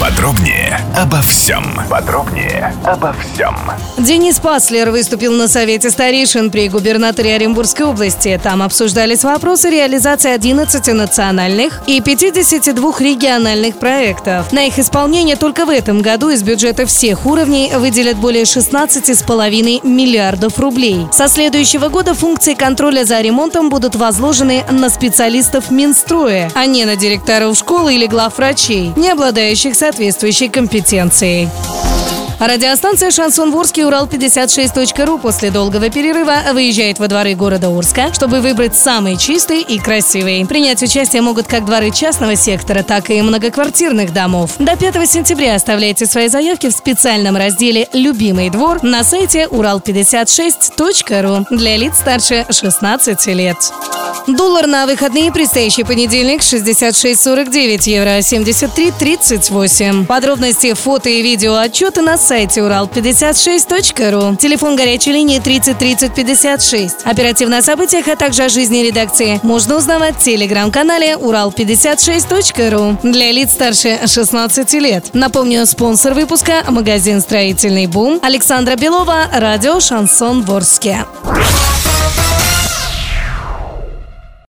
Подробнее обо всем. Подробнее обо всем. Денис Паслер выступил на Совете старейшин при губернаторе Оренбургской области. Там обсуждались вопросы реализации 11 национальных и 52 региональных проектов. На их исполнение только в этом году из бюджета всех уровней выделят более 16,5 миллиардов рублей. Со следующего года функции контроля за ремонтом будут возложены на специалистов Минстроя, а не на директоров школы или главврачей, не обладающих соответствующей компетенцией. Радиостанция «Шансон Ворске» Урал56.ру после долгого перерыва выезжает во дворы города Урска, чтобы выбрать самый чистый и красивый. Принять участие могут как дворы частного сектора, так и многоквартирных домов. До 5 сентября оставляйте свои заявки в специальном разделе «Любимый двор» на сайте урал56.ру для лиц старше 16 лет. Доллар на выходные предстоящий понедельник 66.49, евро 73.38. Подробности, фото и видео отчеты на сайте урал56.ру. Телефон горячей линии 30 30 56. Оперативно о событиях, а также о жизни редакции можно узнавать в телеграм-канале урал56.ру для лиц старше 16 лет. Напомню, спонсор выпуска – магазин «Строительный бум» Александра Белова, радио «Шансон Ворске».